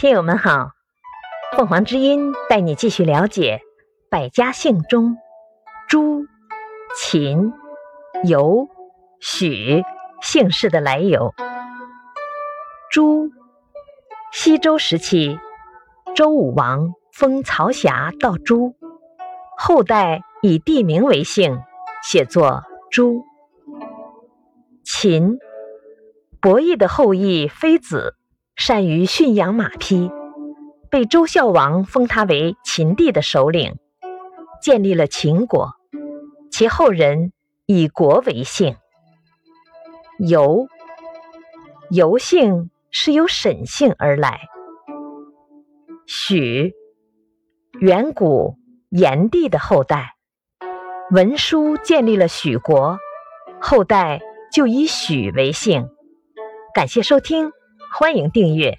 听友们好，凤凰之音带你继续了解百家姓中朱、秦、尤、许姓氏的来由。朱，西周时期，周武王封曹霞到朱，后代以地名为姓，写作朱。秦，伯益的后裔妃子。善于驯养马匹，被周孝王封他为秦地的首领，建立了秦国。其后人以国为姓。尤，尤姓是由沈姓而来。许，远古炎帝的后代，文书建立了许国，后代就以许为姓。感谢收听。欢迎订阅。